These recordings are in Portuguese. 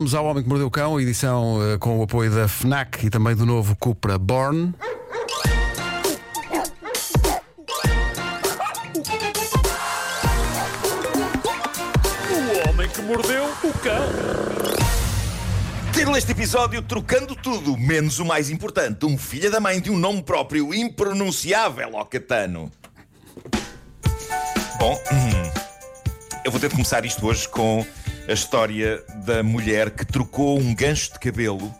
Vamos ao Homem que Mordeu o Cão, edição eh, com o apoio da FNAC e também do novo Cupra Born. O homem que mordeu o cão. Título deste episódio Trocando Tudo, menos o mais importante. Um filho da mãe de um nome próprio impronunciável, ó Catano. Bom, hum, eu vou ter de começar isto hoje com a história da mulher que trocou um gancho de cabelo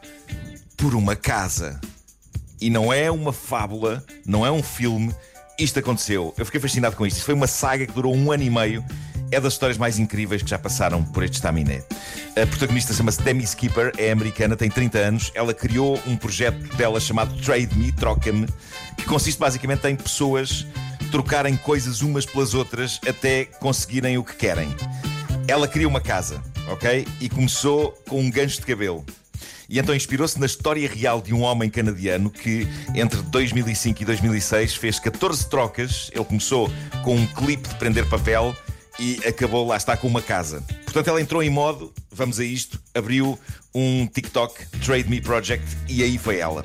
por uma casa. E não é uma fábula, não é um filme. Isto aconteceu. Eu fiquei fascinado com isto. Isto foi uma saga que durou um ano e meio. É das histórias mais incríveis que já passaram por este estaminé. A protagonista chama-se Demi Skipper, é americana, tem 30 anos. Ela criou um projeto dela chamado Trade Me, Troca-me, que consiste basicamente em pessoas trocarem coisas umas pelas outras até conseguirem o que querem. Ela queria uma casa, ok? E começou com um gancho de cabelo. E então inspirou-se na história real de um homem canadiano que, entre 2005 e 2006, fez 14 trocas. Ele começou com um clipe de prender papel e acabou lá está com uma casa. Portanto, ela entrou em modo, vamos a isto, abriu um TikTok Trade Me Project e aí foi ela.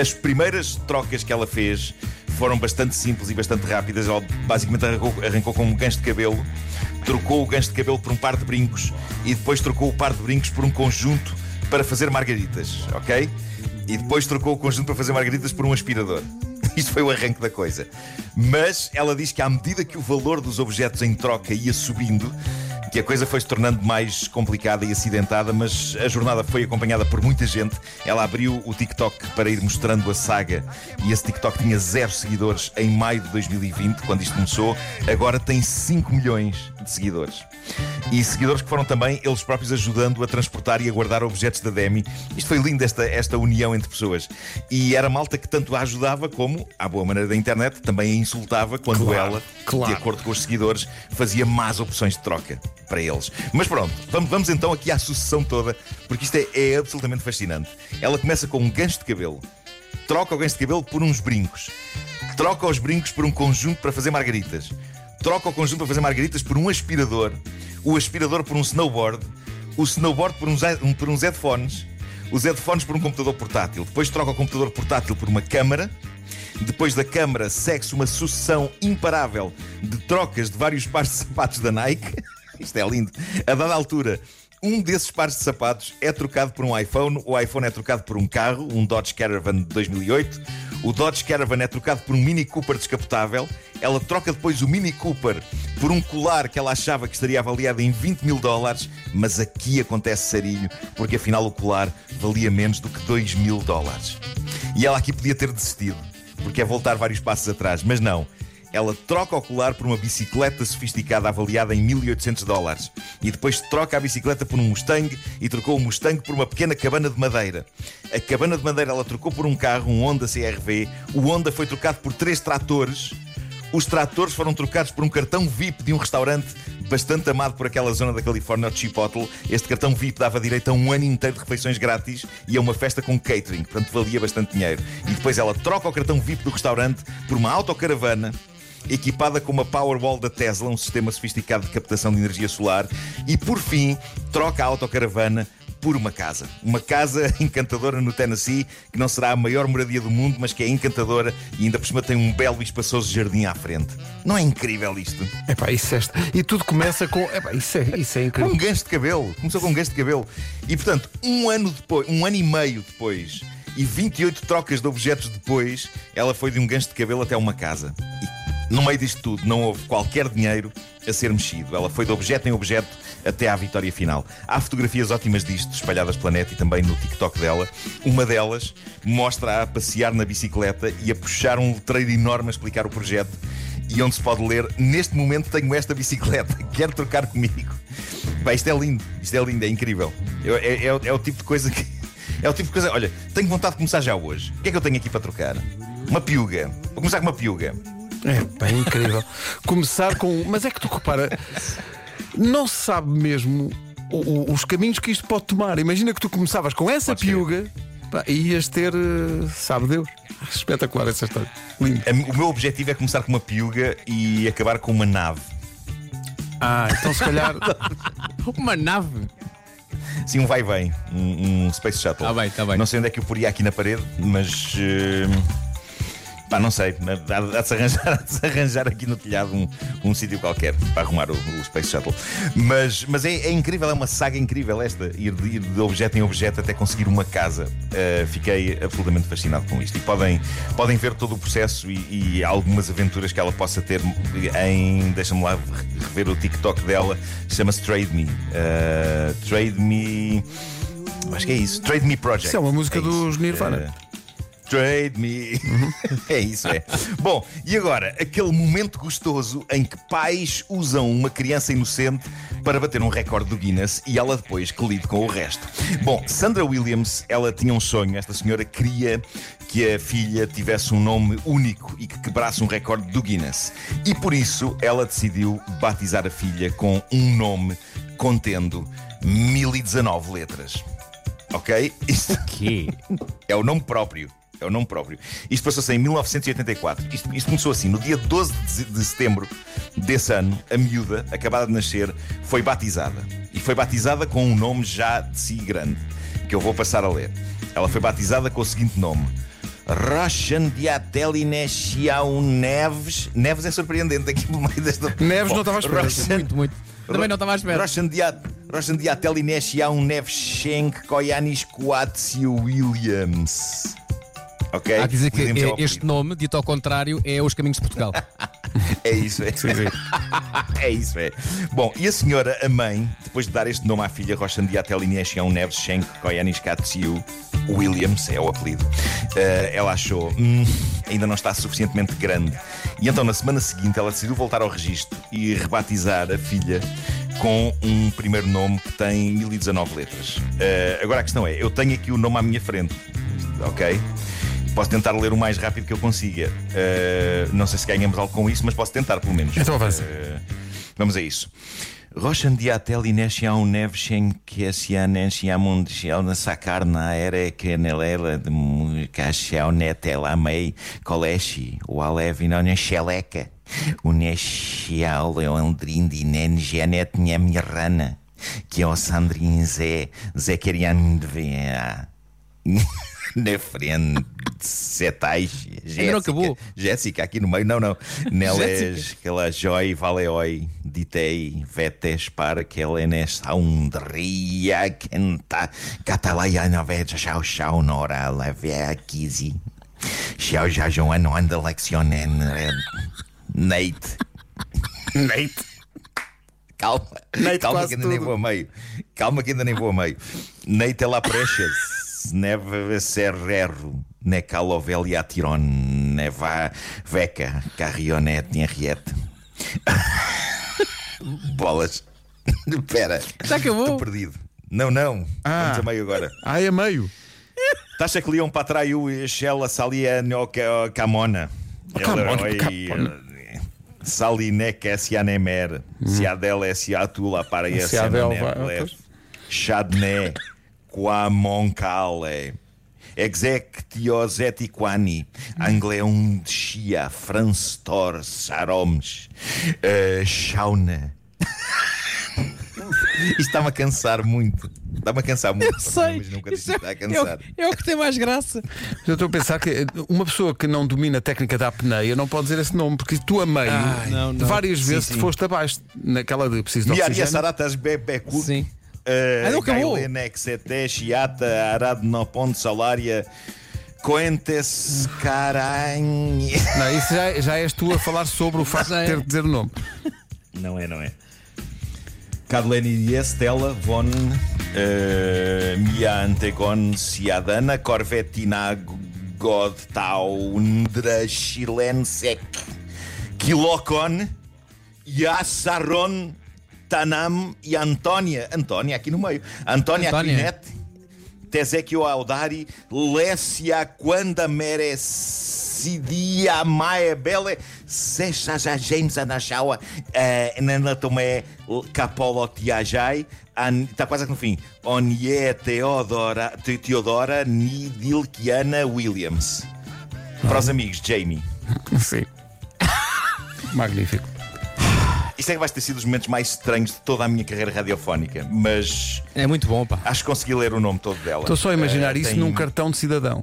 As primeiras trocas que ela fez foram bastante simples e bastante rápidas. Ela basicamente arrancou, arrancou com um gancho de cabelo, trocou o gancho de cabelo por um par de brincos e depois trocou o par de brincos por um conjunto para fazer margaritas, ok? E depois trocou o conjunto para fazer margaritas por um aspirador. Isto foi o arranque da coisa. Mas ela diz que à medida que o valor dos objetos em troca ia subindo, que a coisa foi se tornando mais complicada e acidentada, mas a jornada foi acompanhada por muita gente. Ela abriu o TikTok para ir mostrando a saga e esse TikTok tinha zero seguidores em maio de 2020, quando isto começou. Agora tem 5 milhões de seguidores. E seguidores que foram também eles próprios ajudando a transportar e a guardar objetos da Demi. Isto foi lindo, esta, esta união entre pessoas. E era malta que tanto a ajudava como, à boa maneira da internet, também a insultava quando Claro, ela, claro. de acordo com os seguidores, fazia más opções de troca para eles. Mas pronto, vamos, vamos então aqui à sucessão toda, porque isto é, é absolutamente fascinante. Ela começa com um gancho de cabelo, troca o gancho de cabelo por uns brincos, troca os brincos por um conjunto para fazer margaritas, troca o conjunto para fazer margaritas por um aspirador, o aspirador por um snowboard, o snowboard por uns, por uns headphones, os headphones por um computador portátil, depois troca o computador portátil por uma câmara. Depois da câmara, segue-se uma sucessão imparável de trocas de vários pares de sapatos da Nike. Isto é lindo. A dada altura, um desses pares de sapatos é trocado por um iPhone, o iPhone é trocado por um carro, um Dodge Caravan de 2008. O Dodge Caravan é trocado por um Mini Cooper descapotável. Ela troca depois o Mini Cooper por um colar que ela achava que estaria avaliado em 20 mil dólares, mas aqui acontece sarilho, porque afinal o colar valia menos do que 2 mil dólares. E ela aqui podia ter desistido, porque é voltar vários passos atrás, mas não. Ela troca o colar por uma bicicleta sofisticada avaliada em 1800 dólares. E depois troca a bicicleta por um Mustang e trocou o Mustang por uma pequena cabana de madeira. A cabana de madeira ela trocou por um carro, um Honda CRV. O Honda foi trocado por três tratores. Os tratores foram trocados por um cartão VIP de um restaurante bastante amado por aquela zona da Califórnia, o Chipotle. Este cartão VIP dava direito a um ano inteiro de refeições grátis e a uma festa com catering, portanto valia bastante dinheiro. E depois ela troca o cartão VIP do restaurante por uma autocaravana equipada com uma Powerball da Tesla, um sistema sofisticado de captação de energia solar, e por fim troca a autocaravana por uma casa. Uma casa encantadora no Tennessee, que não será a maior moradia do mundo, mas que é encantadora e ainda por cima tem um belo e espaçoso jardim à frente. Não é incrível isto? Epá, isso é... E tudo começa com. Epá, isso é, isso é Com incrível. um gancho de cabelo. Começou com um gancho de cabelo. E portanto, um ano depois, um ano e meio depois, e 28 trocas de objetos depois, ela foi de um gancho de cabelo até uma casa. E no meio disto tudo, não houve qualquer dinheiro a ser mexido. Ela foi de objeto em objeto até à vitória final. Há fotografias ótimas disto, espalhadas pela net e também no TikTok dela. Uma delas mostra-a a passear na bicicleta e a puxar um letreiro enorme a explicar o projeto. E onde se pode ler: Neste momento tenho esta bicicleta, quero trocar comigo. Bem, isto é lindo, isto é lindo, é incrível. É, é- é o tipo de coisa que. É o tipo de coisa. Olha, tenho vontade de começar já hoje. O que é que eu tenho aqui para trocar? Uma piuga. Vou começar com uma piuga. É bem incrível. Começar com. Mas é que tu repara, não se sabe mesmo o- o- os caminhos que isto pode tomar. Imagina que tu começavas com essa Pode ser. piuga pá, e ias ter, eh, sabe Deus. Espetacular essa história. Lindo. A- O meu objetivo é começar com uma piuga e acabar com uma nave. Ah, então se calhar. Uma nave. sim, um vai-vem, um, um Space Shuttle. Tá bem, tá bem. Não sei onde é que eu poria aqui na parede, mas. eh, Pá, não sei, há há de se arranjar, há de se arranjar aqui no telhado um, um sítio qualquer para arrumar o, o Space Shuttle. Mas, mas é, é incrível, é uma saga incrível esta, ir de, ir de objeto em objeto até conseguir uma casa. Uh, fiquei absolutamente fascinado com isto. E podem, podem ver todo o processo e, e algumas aventuras que ela possa ter em. Deixa-me lá rever o TikTok dela, chama-se Trade Me. Uh, Trade Me. Acho que é isso. Trade Me Project. Isso é uma música É dos Nirvana. Uh, Trade me. é isso, é. Bom, e agora, aquele momento gostoso em que pais usam uma criança inocente para bater um recorde do Guinness e ela depois que lide com o resto. Bom, Sandra Williams, ela tinha um sonho. Esta senhora queria que a filha tivesse um nome único e que quebrasse um recorde do Guinness. E por isso ela decidiu batizar a filha com um nome contendo 1019 letras. Ok? Isto Que? é o nome próprio. É o nome próprio. Isto passou-se em 1984. Isto, isto começou assim. No dia 12 de, setembro desse ano, a miúda, acabada de nascer, foi batizada. E foi batizada com um nome já de si grande, que eu vou passar a ler. Ela foi batizada com o seguinte nome. Roshan Diateline Xiao Neves. Neves é surpreendente aqui no meio desta. Neves Bom, não estava à espera. Roshan- Muito, muito. Também não estava à espera. Roshan Diat. Roshan Diateline Xiao Neves Schenk Koyanis Coatzio Williams. Ok? Há que dizer que é este nome, dito ao contrário, é os caminhos de Portugal. É isso, é. é isso, é. Bom, e a senhora, a mãe, depois de dar este nome à filha, Roshan Diateline Xiao Neves Schenk Koyanis Katsiu Williams, é o apelido, eh, ela achou, "Hum, ainda não está suficientemente grande. E então, na semana seguinte, ela decidiu voltar ao registro e rebatizar a filha com um primeiro nome que tem 1019 letras. Eh, agora a questão é: eu tenho aqui o nome à minha frente, ok? Posso tentar ler o mais rápido que eu consiga. Eh, não sei se ganhamos algo com isso, mas posso tentar pelo menos. Então avança. Eh, vamos a isso. Roshan diatel inesciam nevshen kesianensiamund na sakarna ere kenelela de mucaxiao netel amei koleshi o alevinon xeleca o nescial leondrindi nen genet nhemirrana que é o sandrin zé zé querian de na frente setais não acabou. Jéssica aqui no meio, não, não. Neles, Jéssica. aquela joy, valeoi, ditei, vetes para que ele nesta undria canta, catalaia na veja, chau chau, nora, leve aquisi. Chau já Joano anda leccionen, Nate. Nate. Calma, Nate calma que ainda nem tudo. vou a meio. Calma que ainda nem vou a meio. Nate ela precious. Neve serrero. Necalovel atiron. Neva veca. Carrionete henriette. Bolas. Espera. Já acabou? Estou perdido. Não, não. Ah. Vamos a meio agora. Ah, é meio. Taxa que leon patraiu Shella salia no ca- camona. Camona, Oi, Camona. Salinec S.A.Nemer. Se a dela é se a tula para Se esse a Nemer. Chadné. Quamoncale. Exectiosetiquani. Angleon Chia. Franstor. Saromes. eh, Chauna. Isto está-me a cansar muito. Está-me a cansar muito. Eu sei. Mas nunca disse que está a é, é, cansar. o, é o que tem mais graça. Eu estou a pensar que uma pessoa que não domina a técnica da apneia não pode dizer esse nome, porque tu a meio, não, não. várias Sim, vezes sim. te foste abaixo, naquela de preciso de oxigênio. Saratas Bebecul. Sim. Ah, não acabou. Gailenex Sete Chiata Arad no Ponte Salária Coentes Caranhe. Não, isso já, já és tu a falar sobre o facto de é. ter de dizer o nome. Não é, não é. Cadleni Estela von uh, Mia Antegon Ciadana Corvetina God Taundra Chilensec Quilocon Yassaron Tanam e Antónia. Antónia aqui no meio. Antónia Antónia. Aquinete. Tesequio Audari, Lécia Quanda Merecidia Maia Bele, Secha já James Anachaua, Nanatomé Capolo Tiajai, está quase aqui no fim. Onie Teodora, Te- Teodora Nidilkiana Williams. Para os amigos, Jamie. Sim. Magnífico. Isto é que vai ter sido os momentos mais estranhos de toda a minha carreira radiofónica, mas É muito bom, pá. acho que consegui ler o nome todo dela. Estou só a imaginar Eh, isso tem- num cartão de cidadão.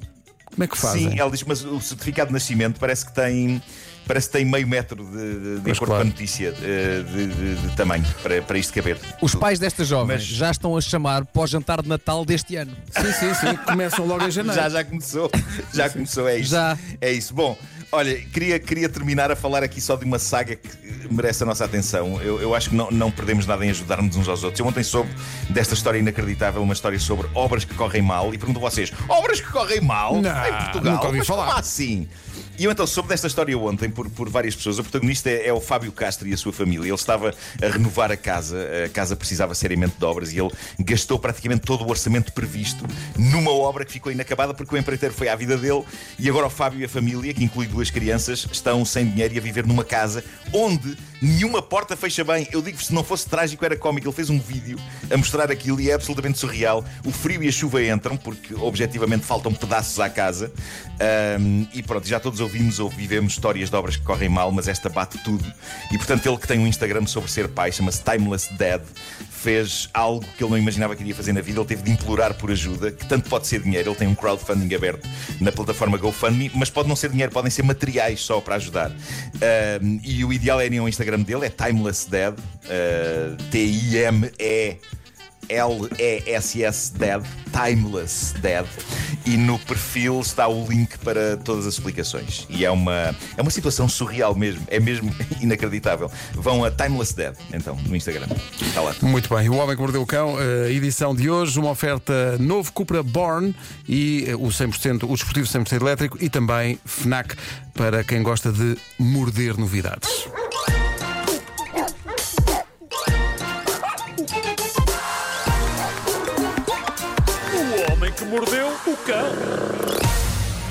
Como é que fazem? Sim, ela diz, mas o certificado de nascimento parece que tem. Parece que tem meio metro de, de, de acordo claro. com a notícia eh, de, de- de tamanho para, para isto caber. Os pais desta jovem Mas- já estão a chamar para o jantar de Natal deste ano. Sim, sim, sim. Começam logo em janeiro. Já, já começou. Já começou, é isso. Já. É isso. Bom, olha, queria, queria terminar a falar aqui só de uma saga que merece a nossa atenção. Eu, eu acho que não, não perdemos nada em ajudar-nos uns aos outros. Eu ontem soube desta história inacreditável, uma história sobre obras que correm mal, e pergunto a vocês: obras que correm mal Não, em Portugal? nunca ouvi Mas falar. como assim? E eu então soube desta história ontem por, por várias pessoas. O protagonista é, é o Fábio Castro e a sua família. Ele estava a renovar a casa, a casa precisava seriamente de obras e ele gastou praticamente todo o orçamento previsto numa obra que ficou inacabada porque o empreiteiro foi à vida dele e agora o Fábio e a família, que inclui duas crianças, estão sem dinheiro e a viver numa casa onde nenhuma porta fecha bem. Eu digo-vos, se não fosse trágico, era cómico. Ele fez um vídeo a mostrar aquilo e é absolutamente surreal. O frio e a chuva entram porque objetivamente faltam pedaços à casa. Ahm, e pronto, já todos ouvimos ou vivemos histórias de obras que correm mal, mas esta bate tudo. E portanto, ele que tem um Instagram sobre ser pai, chama-se Timeless Dad, fez algo que ele não imaginava que iria fazer na vida. Ele teve de implorar por ajuda, que tanto pode ser dinheiro. Ele tem um crowdfunding aberto na plataforma GoFundMe, mas pode não ser dinheiro, podem ser materiais só para ajudar. Ahm, e o ideal é irem ao Instagram dele, é Timeless Dad, ah, T-I-M-E. L-E-S-S Dead, Timeless Dead, e no perfil está o link para todas as explicações. E é uma, é uma situação surreal mesmo, é mesmo inacreditável. Vão a Timeless Dead, então, no Instagram. Está lá. Muito bem, o Homem que Mordeu o Cão, a edição de hoje, uma oferta novo Cupra Born e eh, o 100%, o desportivo 100% elétrico e também FNAC para quem gosta de morder novidades. O